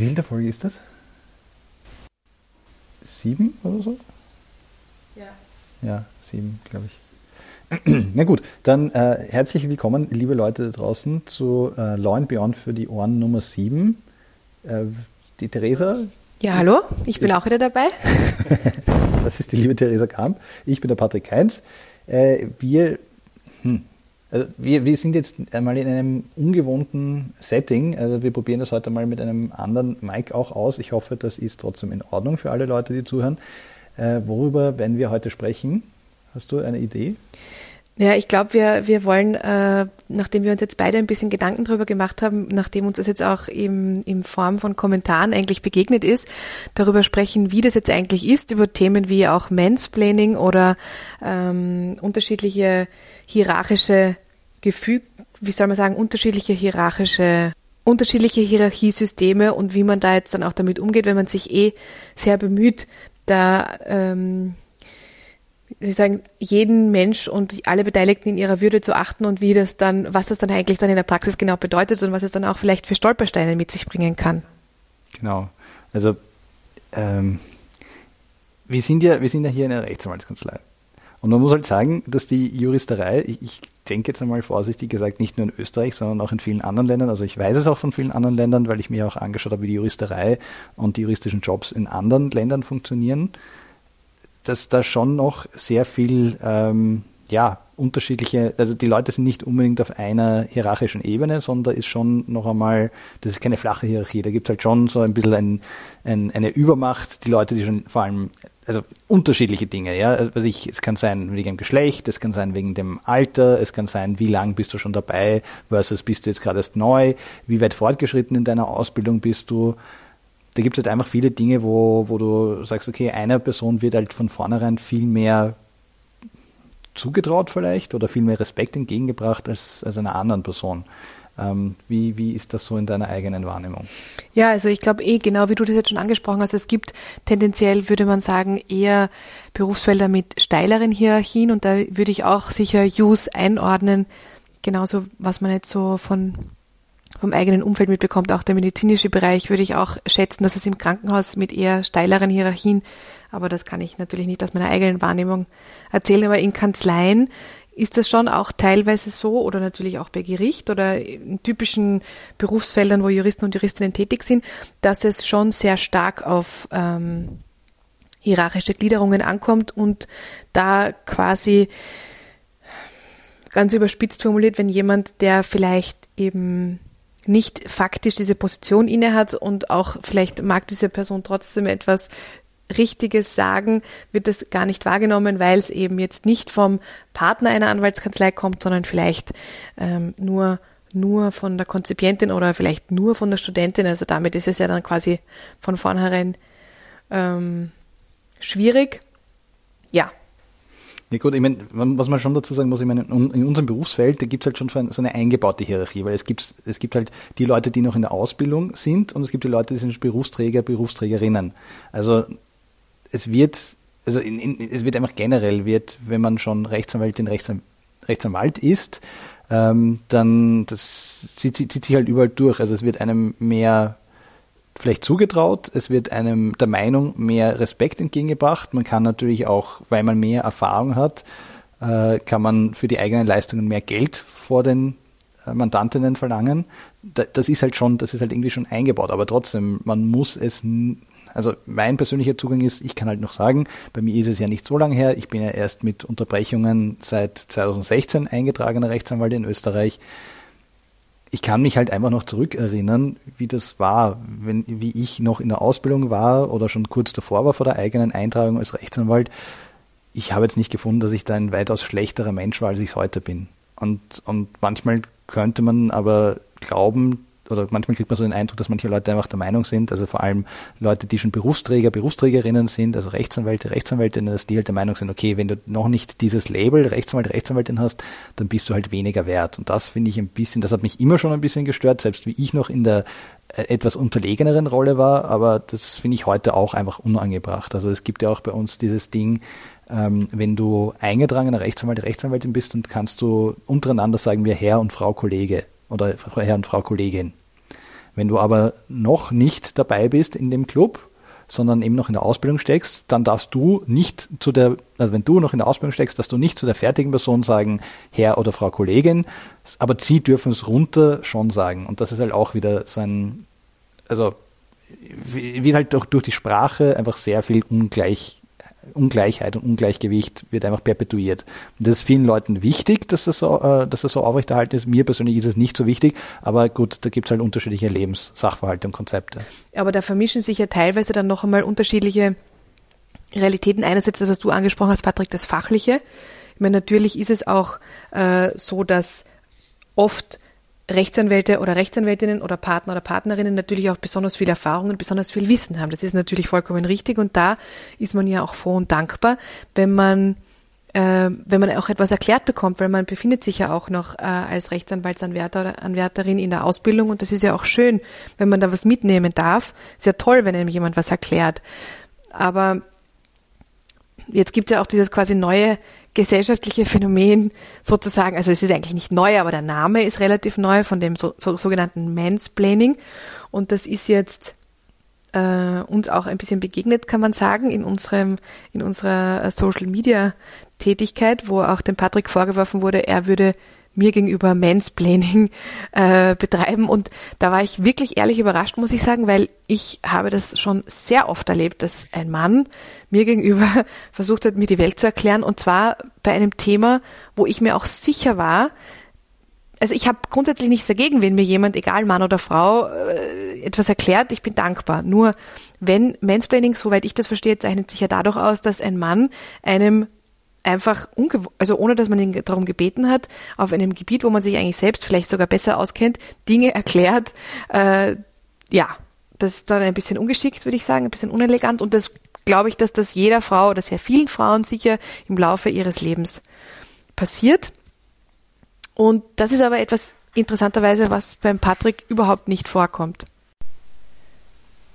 wie viel der Folge ist das? Sieben oder so? Ja. Ja, sieben, glaube ich. Na gut, dann äh, herzlich willkommen, liebe Leute da draußen, zu äh, Law and Beyond für die Ohren Nummer sieben. Äh, die Theresa. Ja, hallo, ich bin auch wieder dabei. das ist die liebe Theresa Kamp. Ich bin der Patrick Heinz. Äh, wir, hm, also wir, wir sind jetzt einmal in einem ungewohnten Setting. Also wir probieren das heute mal mit einem anderen Mic auch aus. Ich hoffe, das ist trotzdem in Ordnung für alle Leute, die zuhören. Äh, worüber werden wir heute sprechen? Hast du eine Idee? Ja, ich glaube, wir, wir wollen, äh, nachdem wir uns jetzt beide ein bisschen Gedanken darüber gemacht haben, nachdem uns das jetzt auch im, in Form von Kommentaren eigentlich begegnet ist, darüber sprechen, wie das jetzt eigentlich ist, über Themen wie auch Mansplaining oder ähm, unterschiedliche hierarchische Gefüge, wie soll man sagen, unterschiedliche hierarchische unterschiedliche Hierarchiesysteme und wie man da jetzt dann auch damit umgeht, wenn man sich eh sehr bemüht, da ähm, wie sagen, jeden Mensch und alle Beteiligten in ihrer Würde zu achten und wie das dann, was das dann eigentlich dann in der Praxis genau bedeutet und was es dann auch vielleicht für Stolpersteine mit sich bringen kann. Genau. Also ähm, wir sind ja, wir sind ja hier in einer Rechtsanwaltskanzlei. Und man muss halt sagen, dass die Juristerei, ich, ich denke jetzt einmal vorsichtig gesagt, nicht nur in Österreich, sondern auch in vielen anderen Ländern, also ich weiß es auch von vielen anderen Ländern, weil ich mir auch angeschaut habe, wie die Juristerei und die juristischen Jobs in anderen Ländern funktionieren dass da schon noch sehr viel, ähm, ja, unterschiedliche, also die Leute sind nicht unbedingt auf einer hierarchischen Ebene, sondern ist schon noch einmal, das ist keine flache Hierarchie, da gibt es halt schon so ein bisschen ein, ein, eine Übermacht, die Leute, die schon vor allem, also unterschiedliche Dinge, ja, also ich, es kann sein wegen dem Geschlecht, es kann sein wegen dem Alter, es kann sein, wie lang bist du schon dabei versus bist du jetzt gerade erst neu, wie weit fortgeschritten in deiner Ausbildung bist du, da gibt es halt einfach viele Dinge, wo, wo du sagst, okay, einer Person wird halt von vornherein viel mehr zugetraut vielleicht oder viel mehr Respekt entgegengebracht als, als einer anderen Person. Ähm, wie, wie ist das so in deiner eigenen Wahrnehmung? Ja, also ich glaube eh, genau wie du das jetzt schon angesprochen hast, es gibt tendenziell, würde man sagen, eher Berufsfelder mit steileren Hierarchien und da würde ich auch sicher Use einordnen, genauso was man jetzt so von vom eigenen Umfeld mitbekommt, auch der medizinische Bereich, würde ich auch schätzen, dass es im Krankenhaus mit eher steileren Hierarchien, aber das kann ich natürlich nicht aus meiner eigenen Wahrnehmung erzählen, aber in Kanzleien ist das schon auch teilweise so oder natürlich auch bei Gericht oder in typischen Berufsfeldern, wo Juristen und Juristinnen tätig sind, dass es schon sehr stark auf ähm, hierarchische Gliederungen ankommt und da quasi ganz überspitzt formuliert, wenn jemand, der vielleicht eben nicht faktisch diese Position innehat und auch vielleicht mag diese Person trotzdem etwas Richtiges sagen, wird das gar nicht wahrgenommen, weil es eben jetzt nicht vom Partner einer Anwaltskanzlei kommt, sondern vielleicht ähm, nur nur von der Konzipientin oder vielleicht nur von der Studentin. Also damit ist es ja dann quasi von vornherein ähm, schwierig. Ja, ja gut, ich meine, was man schon dazu sagen muss, ich meine, in unserem Berufsfeld, da gibt es halt schon so eine eingebaute Hierarchie, weil es gibt, es gibt halt die Leute, die noch in der Ausbildung sind und es gibt die Leute, die sind Berufsträger, Berufsträgerinnen. Also es wird, also in, in, es wird einfach generell, wird, wenn man schon Rechtsanwältin, Rechtsanwalt, Rechtsanwalt ist, ähm, dann das zieht, zieht sich halt überall durch. Also es wird einem mehr vielleicht zugetraut, es wird einem der Meinung mehr Respekt entgegengebracht. Man kann natürlich auch, weil man mehr Erfahrung hat, äh, kann man für die eigenen Leistungen mehr Geld vor den äh, Mandantinnen verlangen. Das ist halt schon, das ist halt irgendwie schon eingebaut, aber trotzdem, man muss es, also mein persönlicher Zugang ist, ich kann halt noch sagen, bei mir ist es ja nicht so lange her, ich bin ja erst mit Unterbrechungen seit 2016 eingetragener Rechtsanwalt in Österreich ich kann mich halt einfach noch zurückerinnern, wie das war, wenn, wie ich noch in der Ausbildung war oder schon kurz davor war vor der eigenen Eintragung als Rechtsanwalt. Ich habe jetzt nicht gefunden, dass ich da ein weitaus schlechterer Mensch war, als ich es heute bin. Und, und manchmal könnte man aber glauben, oder manchmal kriegt man so den Eindruck, dass manche Leute einfach der Meinung sind, also vor allem Leute, die schon Berufsträger, Berufsträgerinnen sind, also Rechtsanwälte, Rechtsanwältinnen, dass die halt der Meinung sind, okay, wenn du noch nicht dieses Label Rechtsanwalt, Rechtsanwältin hast, dann bist du halt weniger wert. Und das finde ich ein bisschen, das hat mich immer schon ein bisschen gestört, selbst wie ich noch in der äh, etwas unterlegeneren Rolle war, aber das finde ich heute auch einfach unangebracht. Also es gibt ja auch bei uns dieses Ding, ähm, wenn du eingetragener Rechtsanwalt, Rechtsanwältin bist, dann kannst du untereinander sagen wir Herr und Frau Kollege oder Herr und Frau Kollegin Wenn du aber noch nicht dabei bist in dem Club, sondern eben noch in der Ausbildung steckst, dann darfst du nicht zu der, also wenn du noch in der Ausbildung steckst, dass du nicht zu der fertigen Person sagen, Herr oder Frau Kollegin, aber sie dürfen es runter schon sagen. Und das ist halt auch wieder so ein, also wie halt durch, durch die Sprache einfach sehr viel ungleich Ungleichheit und Ungleichgewicht wird einfach perpetuiert. Und das ist vielen Leuten wichtig, dass das so, äh, dass das so aufrechterhalten ist. Mir persönlich ist es nicht so wichtig, aber gut, da gibt es halt unterschiedliche Lebenssachverhalte und Konzepte. Aber da vermischen sich ja teilweise dann noch einmal unterschiedliche Realitäten. Einerseits, was du angesprochen hast, Patrick, das Fachliche. Ich meine, natürlich ist es auch äh, so, dass oft Rechtsanwälte oder Rechtsanwältinnen oder Partner oder Partnerinnen natürlich auch besonders viel Erfahrung und besonders viel Wissen haben. Das ist natürlich vollkommen richtig und da ist man ja auch froh und dankbar, wenn man äh, wenn man auch etwas erklärt bekommt, weil man befindet sich ja auch noch äh, als Rechtsanwaltsanwärter oder Anwärterin in der Ausbildung und das ist ja auch schön, wenn man da was mitnehmen darf. Ist ja toll, wenn einem jemand was erklärt. Aber jetzt gibt es ja auch dieses quasi neue gesellschaftliche Phänomen sozusagen, also es ist eigentlich nicht neu, aber der Name ist relativ neu von dem so, so, sogenannten Mansplaining. Und das ist jetzt äh, uns auch ein bisschen begegnet, kann man sagen, in unserem in unserer äh, Social Media Tätigkeit, wo auch dem Patrick vorgeworfen wurde, er würde mir gegenüber Mansplaining äh, betreiben. Und da war ich wirklich ehrlich überrascht, muss ich sagen, weil ich habe das schon sehr oft erlebt, dass ein Mann mir gegenüber versucht hat, mir die Welt zu erklären. Und zwar bei einem Thema, wo ich mir auch sicher war, also ich habe grundsätzlich nichts dagegen, wenn mir jemand, egal Mann oder Frau, äh, etwas erklärt, ich bin dankbar. Nur wenn Mansplaining, soweit ich das verstehe, zeichnet sich ja dadurch aus, dass ein Mann einem einfach, also ohne dass man ihn darum gebeten hat, auf einem Gebiet, wo man sich eigentlich selbst vielleicht sogar besser auskennt, Dinge erklärt. Äh, ja, das ist dann ein bisschen ungeschickt, würde ich sagen, ein bisschen unelegant. Und das glaube ich, dass das jeder Frau oder sehr vielen Frauen sicher im Laufe ihres Lebens passiert. Und das ist aber etwas interessanterweise, was beim Patrick überhaupt nicht vorkommt.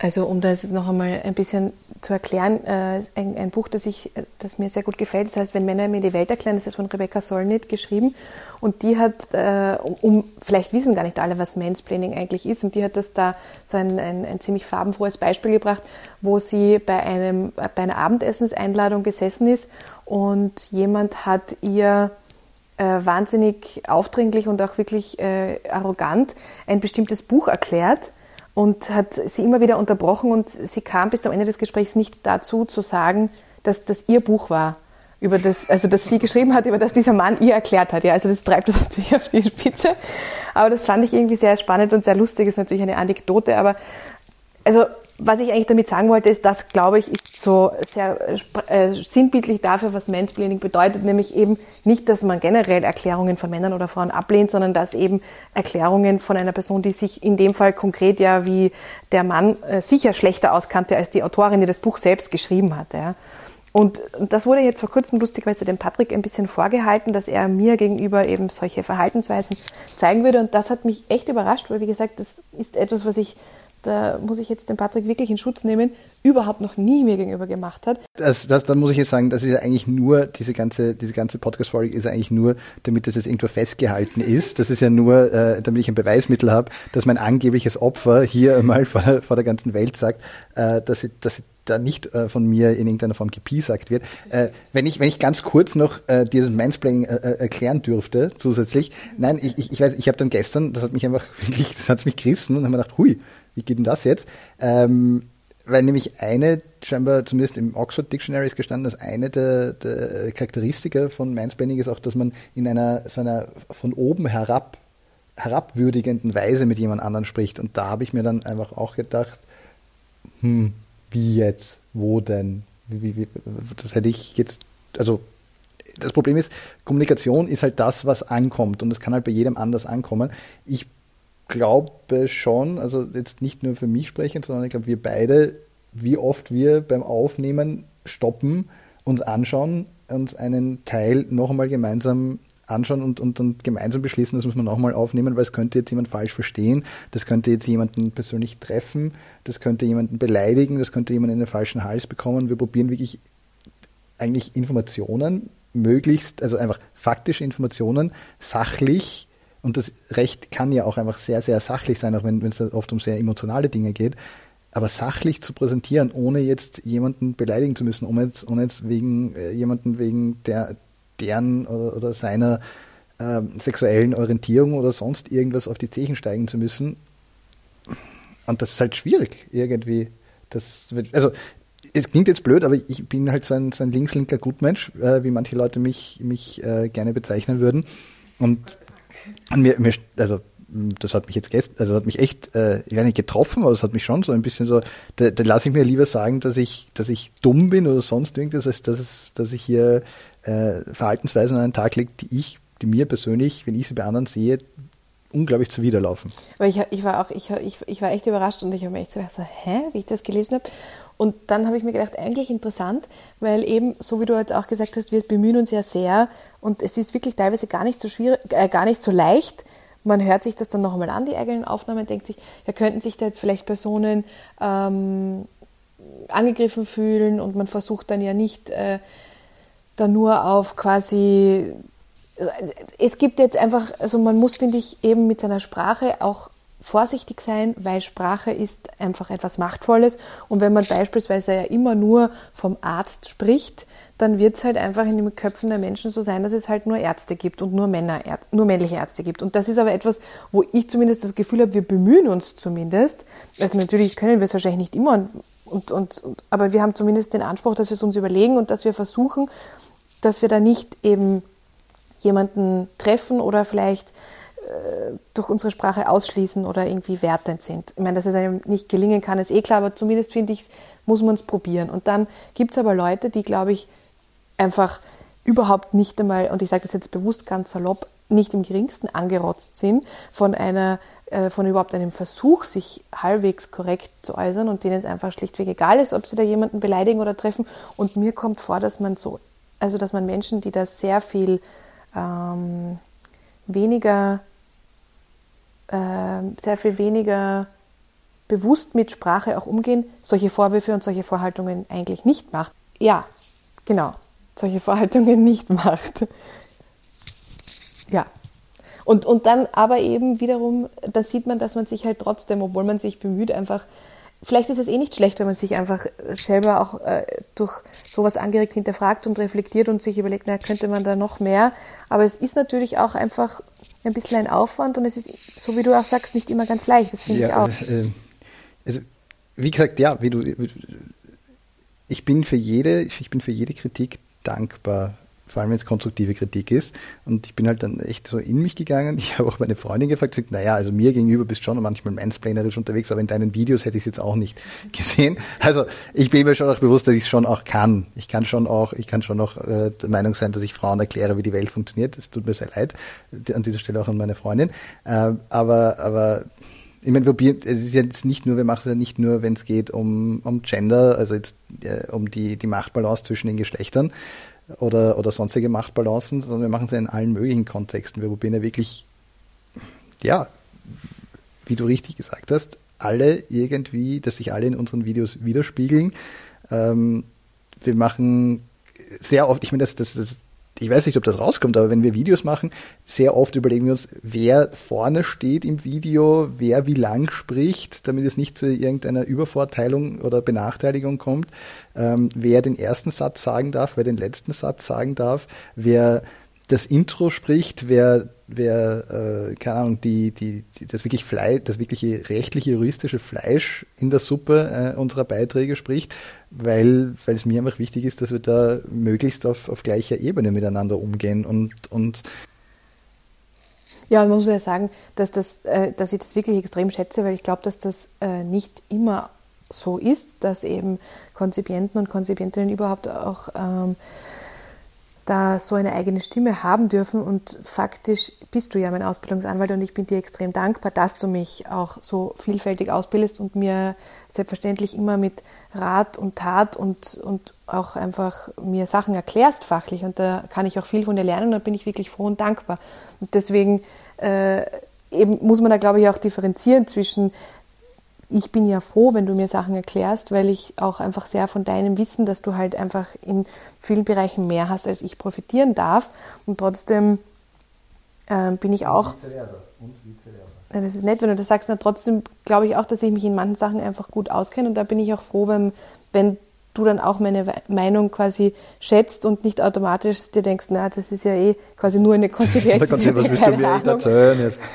Also um das jetzt noch einmal ein bisschen zu erklären, äh, ein, ein, Buch, das, ich, das mir sehr gut gefällt, das heißt, wenn Männer mir die Welt erklären, das ist von Rebecca Solnit geschrieben. Und die hat, äh, um, vielleicht wissen gar nicht alle, was Mansplaining eigentlich ist und die hat das da so ein, ein, ein ziemlich farbenfrohes Beispiel gebracht, wo sie bei, einem, bei einer Abendessenseinladung gesessen ist und jemand hat ihr äh, wahnsinnig aufdringlich und auch wirklich äh, arrogant ein bestimmtes Buch erklärt und hat sie immer wieder unterbrochen und sie kam bis zum Ende des Gesprächs nicht dazu zu sagen, dass das ihr Buch war, über das, also das sie geschrieben hat, über das dieser Mann ihr erklärt hat. Ja, also das treibt das natürlich auf die Spitze. Aber das fand ich irgendwie sehr spannend und sehr lustig. Ist natürlich eine Anekdote, aber also was ich eigentlich damit sagen wollte, ist, das, glaube ich, ist so sehr äh, sinnbildlich dafür, was Mansplaining bedeutet, nämlich eben nicht, dass man generell Erklärungen von Männern oder Frauen ablehnt, sondern dass eben Erklärungen von einer Person, die sich in dem Fall konkret ja wie der Mann äh, sicher schlechter auskannte als die Autorin, die das Buch selbst geschrieben hat. Ja. Und das wurde jetzt vor kurzem lustigerweise dem Patrick ein bisschen vorgehalten, dass er mir gegenüber eben solche Verhaltensweisen zeigen würde. Und das hat mich echt überrascht, weil wie gesagt, das ist etwas, was ich da muss ich jetzt den Patrick wirklich in Schutz nehmen, überhaupt noch nie mir gegenüber gemacht hat. Das, das, dann muss ich jetzt sagen, das ist ja eigentlich nur, diese ganze, diese ganze Podcast-Folge ist eigentlich nur, damit das jetzt irgendwo festgehalten ist. Das ist ja nur, äh, damit ich ein Beweismittel habe, dass mein angebliches Opfer hier einmal vor, vor der ganzen Welt sagt, äh, dass sie, dass sie da nicht äh, von mir in irgendeiner Form gepiesackt wird. Äh, wenn ich wenn ich ganz kurz noch äh, dieses Mansplaining äh, äh, erklären dürfte zusätzlich, nein, ich, ich, ich weiß, ich habe dann gestern, das hat mich einfach wirklich, das hat mich gerissen und habe mir gedacht, hui, wie geht denn das jetzt? Ähm, weil nämlich eine, scheinbar zumindest im Oxford Dictionary ist gestanden, dass eine der, der Charakteristika von Mansplaining ist auch, dass man in einer so einer von oben herab herabwürdigenden Weise mit jemand anderen spricht. Und da habe ich mir dann einfach auch gedacht, hm, wie jetzt? Wo denn? Wie, wie, das hätte ich jetzt, also das Problem ist, Kommunikation ist halt das, was ankommt und es kann halt bei jedem anders ankommen. Ich glaube schon, also jetzt nicht nur für mich sprechen, sondern ich glaube, wir beide, wie oft wir beim Aufnehmen stoppen, uns anschauen, uns einen Teil noch einmal gemeinsam anschauen und, und dann gemeinsam beschließen, das muss man nochmal aufnehmen, weil es könnte jetzt jemand falsch verstehen, das könnte jetzt jemanden persönlich treffen, das könnte jemanden beleidigen, das könnte jemanden in den falschen Hals bekommen. Wir probieren wirklich eigentlich Informationen möglichst, also einfach faktische Informationen, sachlich Und das Recht kann ja auch einfach sehr, sehr sachlich sein, auch wenn es oft um sehr emotionale Dinge geht. Aber sachlich zu präsentieren, ohne jetzt jemanden beleidigen zu müssen, ohne jetzt, ohne jetzt wegen äh, jemanden wegen der deren oder, oder seiner äh, sexuellen Orientierung oder sonst irgendwas auf die Zechen steigen zu müssen. Und das ist halt schwierig irgendwie. Das wird, also es klingt jetzt blöd, aber ich bin halt so ein, so ein linkslinker Gutmensch, äh, wie manche Leute mich, mich äh, gerne bezeichnen würden. Und, und mir, mir, also das hat mich jetzt gestern, also hat mich echt, äh, ich weiß nicht, getroffen, aber es hat mich schon so ein bisschen so, da, da lasse ich mir lieber sagen, dass ich, dass ich dumm bin oder sonst irgendwas, als dass, dass ich hier äh, Verhaltensweisen an den Tag lege, die ich, die mir persönlich, wenn ich sie bei anderen sehe, unglaublich zuwiderlaufen. Aber ich, ich war auch, ich, ich, ich war echt überrascht und ich habe mir echt gedacht, so, hä, wie ich das gelesen habe. Und dann habe ich mir gedacht, eigentlich interessant, weil eben, so wie du jetzt auch gesagt hast, wir bemühen uns ja sehr und es ist wirklich teilweise gar nicht so schwierig, äh, gar nicht so leicht. Man hört sich das dann noch einmal an, die eigenen Aufnahmen, denkt sich, ja, könnten sich da jetzt vielleicht Personen ähm, angegriffen fühlen? Und man versucht dann ja nicht äh, da nur auf quasi es gibt jetzt einfach, also man muss, finde ich, eben mit seiner Sprache auch vorsichtig sein, weil Sprache ist einfach etwas Machtvolles. Und wenn man beispielsweise ja immer nur vom Arzt spricht, dann wird es halt einfach in den Köpfen der Menschen so sein, dass es halt nur Ärzte gibt und nur Männer, nur männliche Ärzte gibt. Und das ist aber etwas, wo ich zumindest das Gefühl habe, wir bemühen uns zumindest. Also natürlich können wir es wahrscheinlich nicht immer, und, und, und, aber wir haben zumindest den Anspruch, dass wir es uns überlegen und dass wir versuchen, dass wir da nicht eben jemanden treffen oder vielleicht durch unsere Sprache ausschließen oder irgendwie wertend sind. Ich meine, dass es einem nicht gelingen kann, ist eh klar, aber zumindest finde ich, muss man es probieren. Und dann gibt es aber Leute, die, glaube ich, einfach überhaupt nicht einmal, und ich sage das jetzt bewusst ganz salopp, nicht im geringsten angerotzt sind von einer, äh, von überhaupt einem Versuch, sich halbwegs korrekt zu äußern und denen es einfach schlichtweg egal ist, ob sie da jemanden beleidigen oder treffen. Und mir kommt vor, dass man so, also dass man Menschen, die da sehr viel ähm, weniger, sehr viel weniger bewusst mit Sprache auch umgehen, solche Vorwürfe und solche Vorhaltungen eigentlich nicht macht. Ja, genau, solche Vorhaltungen nicht macht. Ja. Und, und dann aber eben wiederum, da sieht man, dass man sich halt trotzdem, obwohl man sich bemüht, einfach vielleicht ist es eh nicht schlecht, wenn man sich einfach selber auch äh, durch sowas angeregt hinterfragt und reflektiert und sich überlegt, na, könnte man da noch mehr. Aber es ist natürlich auch einfach ein bisschen ein Aufwand und es ist, so wie du auch sagst, nicht immer ganz leicht. Das finde ja, ich auch. Äh, also, wie gesagt, ja, wie du, ich bin für jede, ich bin für jede Kritik dankbar vor allem wenn es konstruktive Kritik ist. Und ich bin halt dann echt so in mich gegangen. Ich habe auch meine Freundin gefragt, gesagt, naja, also mir gegenüber bist schon manchmal mansplainerisch unterwegs, aber in deinen Videos hätte ich es jetzt auch nicht gesehen. Also ich bin mir schon auch bewusst, dass ich es schon auch kann. Ich kann schon auch, ich kann schon auch äh, der Meinung sein, dass ich Frauen erkläre, wie die Welt funktioniert. Es tut mir sehr leid. An dieser Stelle auch an meine Freundin. Äh, aber, aber ich meine, wir, es ist jetzt nicht nur, wir machen es ja nicht nur, wenn es geht um, um Gender, also jetzt äh, um die, die Machtbalance zwischen den Geschlechtern, oder, oder sonstige Machtbalancen, sondern wir machen es in allen möglichen Kontexten. Wir probieren ja wirklich, ja, wie du richtig gesagt hast, alle irgendwie, dass sich alle in unseren Videos widerspiegeln. Ähm, wir machen sehr oft, ich meine, das, das, das ich weiß nicht, ob das rauskommt, aber wenn wir Videos machen, sehr oft überlegen wir uns, wer vorne steht im Video, wer wie lang spricht, damit es nicht zu irgendeiner Übervorteilung oder Benachteiligung kommt, ähm, wer den ersten Satz sagen darf, wer den letzten Satz sagen darf, wer das Intro spricht, wer, wer äh, keine Ahnung, die, die, die, das wirklich Fleisch, das wirkliche rechtliche, juristische Fleisch in der Suppe äh, unserer Beiträge spricht, weil, weil es mir einfach wichtig ist, dass wir da möglichst auf, auf gleicher Ebene miteinander umgehen und, und ja, man muss ja sagen, dass, das, äh, dass ich das wirklich extrem schätze, weil ich glaube, dass das äh, nicht immer so ist, dass eben Konzipienten und Konzipientinnen überhaupt auch ähm, da so eine eigene Stimme haben dürfen. Und faktisch bist du ja mein Ausbildungsanwalt und ich bin dir extrem dankbar, dass du mich auch so vielfältig ausbildest und mir selbstverständlich immer mit Rat und Tat und, und auch einfach mir Sachen erklärst fachlich. Und da kann ich auch viel von dir lernen und da bin ich wirklich froh und dankbar. Und deswegen äh, eben muss man da, glaube ich, auch differenzieren zwischen ich bin ja froh, wenn du mir Sachen erklärst, weil ich auch einfach sehr von deinem Wissen, dass du halt einfach in vielen Bereichen mehr hast, als ich profitieren darf. Und trotzdem ähm, bin ich auch. Und vice versa. Und vice versa. Ja, das ist nett, wenn du das sagst. Na, trotzdem glaube ich auch, dass ich mich in manchen Sachen einfach gut auskenne. Und da bin ich auch froh, wenn, wenn du dann auch meine Meinung quasi schätzt und nicht automatisch dir denkst, na, das ist ja eh quasi nur eine konzipierte Was willst du mir erzählen jetzt?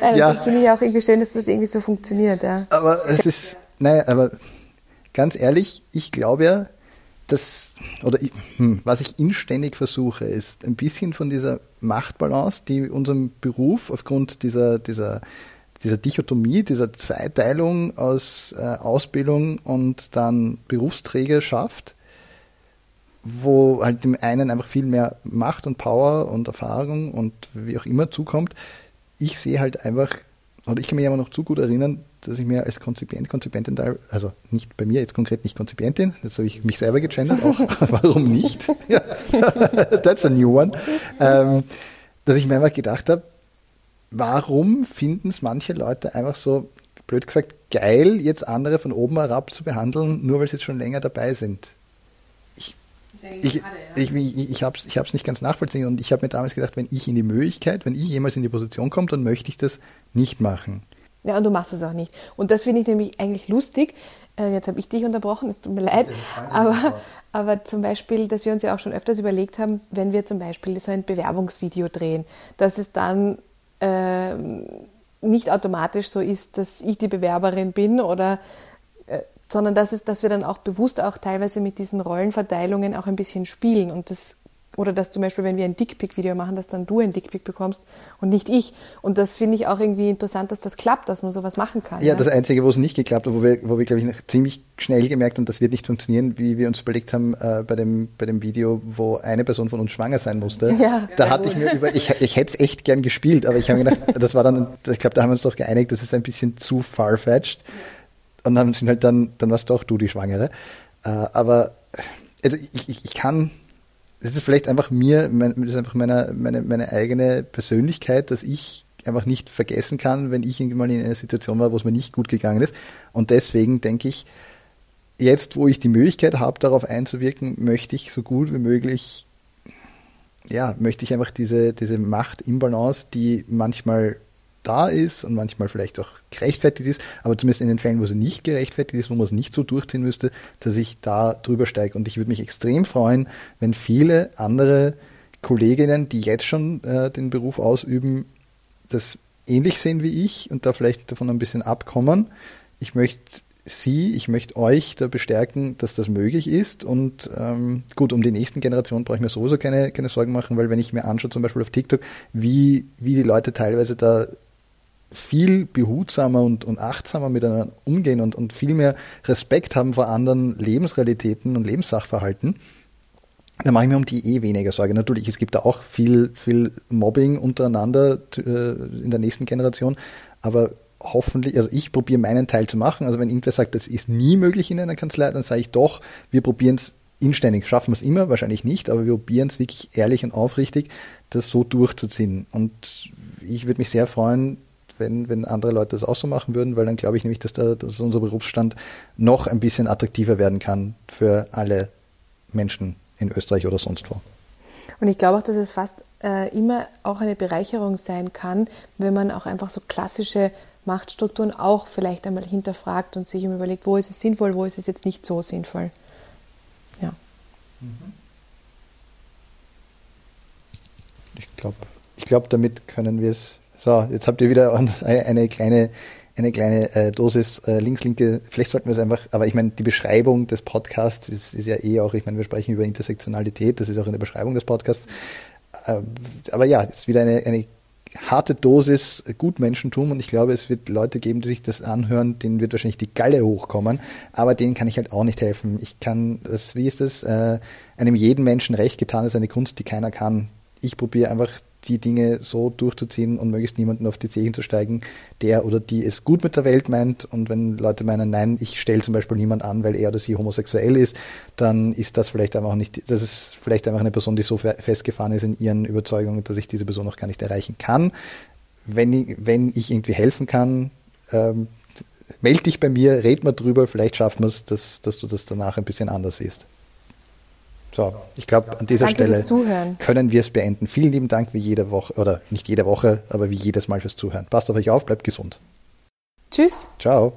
also ja. Das finde ich auch irgendwie schön, dass das irgendwie so funktioniert. Ja. Aber es ist, naja, aber ganz ehrlich, ich glaube ja, dass, oder ich, hm, was ich inständig versuche, ist ein bisschen von dieser Machtbalance, die unserem Beruf aufgrund dieser, dieser dieser Dichotomie, dieser Zweiteilung aus äh, Ausbildung und dann Berufsträgerschaft, wo halt dem einen einfach viel mehr Macht und Power und Erfahrung und wie auch immer zukommt. Ich sehe halt einfach, oder ich kann mich aber noch zu gut erinnern, dass ich mir als Konzipient, Konzipientin, also nicht bei mir jetzt konkret nicht Konzipientin, jetzt habe ich mich selber gegendert, auch warum nicht? That's a new one. Ähm, dass ich mir einfach gedacht habe, warum finden es manche Leute einfach so, blöd gesagt, geil, jetzt andere von oben herab zu behandeln, nur weil sie jetzt schon länger dabei sind? Ich, ich, ich, ich, ich habe es ich nicht ganz nachvollziehen und ich habe mir damals gedacht, wenn ich in die Möglichkeit, wenn ich jemals in die Position komme, dann möchte ich das nicht machen. Ja, und du machst es auch nicht. Und das finde ich nämlich eigentlich lustig. Äh, jetzt habe ich dich unterbrochen, es tut mir leid. Aber, aber zum Beispiel, dass wir uns ja auch schon öfters überlegt haben, wenn wir zum Beispiel so ein Bewerbungsvideo drehen, dass es dann äh, nicht automatisch so ist, dass ich die Bewerberin bin oder sondern dass, es, dass wir dann auch bewusst auch teilweise mit diesen Rollenverteilungen auch ein bisschen spielen und das oder dass zum Beispiel, wenn wir ein Dickpick-Video machen, dass dann du ein Dickpick bekommst und nicht ich. Und das finde ich auch irgendwie interessant, dass das klappt, dass man sowas machen kann. Ja, ja. das Einzige, wo es nicht geklappt hat, wo wir, wo wir glaube ich, ziemlich schnell gemerkt haben, das wird nicht funktionieren, wie wir uns überlegt haben äh, bei, dem, bei dem Video, wo eine Person von uns schwanger sein musste. Ja. Da hatte ich mir über, ich, ich hätte es echt gern gespielt, aber ich habe gedacht, das war dann, ich glaube, da haben wir uns doch geeinigt, das ist ein bisschen zu farfetched. Und dann sind halt dann, dann warst doch du die Schwangere. Äh, aber also ich, ich, ich kann das ist vielleicht einfach mir, mein, das ist einfach meine, meine, meine eigene Persönlichkeit, dass ich einfach nicht vergessen kann, wenn ich irgendwann in einer Situation war, wo es mir nicht gut gegangen ist. Und deswegen denke ich, jetzt, wo ich die Möglichkeit habe, darauf einzuwirken, möchte ich so gut wie möglich, ja, möchte ich einfach diese, diese Macht im Balance, die manchmal da ist und manchmal vielleicht auch gerechtfertigt ist, aber zumindest in den Fällen, wo sie nicht gerechtfertigt ist, wo man es nicht so durchziehen müsste, dass ich da drüber steige. Und ich würde mich extrem freuen, wenn viele andere Kolleginnen, die jetzt schon äh, den Beruf ausüben, das ähnlich sehen wie ich und da vielleicht davon ein bisschen abkommen. Ich möchte Sie, ich möchte euch da bestärken, dass das möglich ist. Und ähm, gut, um die nächsten Generationen brauche ich mir sowieso keine, keine Sorgen machen, weil wenn ich mir anschaue, zum Beispiel auf TikTok, wie, wie die Leute teilweise da viel behutsamer und, und achtsamer miteinander umgehen und, und viel mehr Respekt haben vor anderen Lebensrealitäten und Lebenssachverhalten, da mache ich mir um die eh weniger Sorge. Natürlich, es gibt da auch viel, viel Mobbing untereinander äh, in der nächsten Generation, aber hoffentlich, also ich probiere meinen Teil zu machen. Also wenn irgendwer sagt, das ist nie möglich in einer Kanzlei, dann sage ich doch, wir probieren es inständig. Schaffen wir es immer? Wahrscheinlich nicht, aber wir probieren es wirklich ehrlich und aufrichtig, das so durchzuziehen. Und ich würde mich sehr freuen, wenn, wenn andere Leute das auch so machen würden, weil dann glaube ich nämlich, dass, da, dass unser Berufsstand noch ein bisschen attraktiver werden kann für alle Menschen in Österreich oder sonst wo. Und ich glaube auch, dass es fast äh, immer auch eine Bereicherung sein kann, wenn man auch einfach so klassische Machtstrukturen auch vielleicht einmal hinterfragt und sich überlegt, wo ist es sinnvoll, wo ist es jetzt nicht so sinnvoll. Ja. Ich glaube, ich glaub, damit können wir es so, jetzt habt ihr wieder eine kleine, eine kleine äh, Dosis äh, links-linke, vielleicht sollten wir es einfach, aber ich meine, die Beschreibung des Podcasts ist, ist ja eh auch, ich meine, wir sprechen über Intersektionalität, das ist auch in der Beschreibung des Podcasts. Äh, aber ja, es ist wieder eine, eine harte Dosis Gutmenschentum und ich glaube, es wird Leute geben, die sich das anhören, denen wird wahrscheinlich die Galle hochkommen, aber denen kann ich halt auch nicht helfen. Ich kann, das, wie ist das, äh, einem jeden Menschen recht getan ist eine Kunst, die keiner kann. Ich probiere einfach die Dinge so durchzuziehen und möglichst niemanden auf die Zehen zu steigen, der oder die es gut mit der Welt meint. Und wenn Leute meinen, nein, ich stelle zum Beispiel niemand an, weil er oder sie homosexuell ist, dann ist das vielleicht einfach nicht, das ist vielleicht einfach eine Person, die so festgefahren ist in ihren Überzeugungen, dass ich diese Person noch gar nicht erreichen kann. Wenn ich, wenn ich irgendwie helfen kann, ähm, melde dich bei mir, red mal drüber, vielleicht schaffen wir es, dass, dass du das danach ein bisschen anders siehst. So, ich glaube, an dieser Danke Stelle können wir es beenden. Vielen lieben Dank wie jede Woche, oder nicht jede Woche, aber wie jedes Mal fürs Zuhören. Passt auf euch auf, bleibt gesund. Tschüss. Ciao.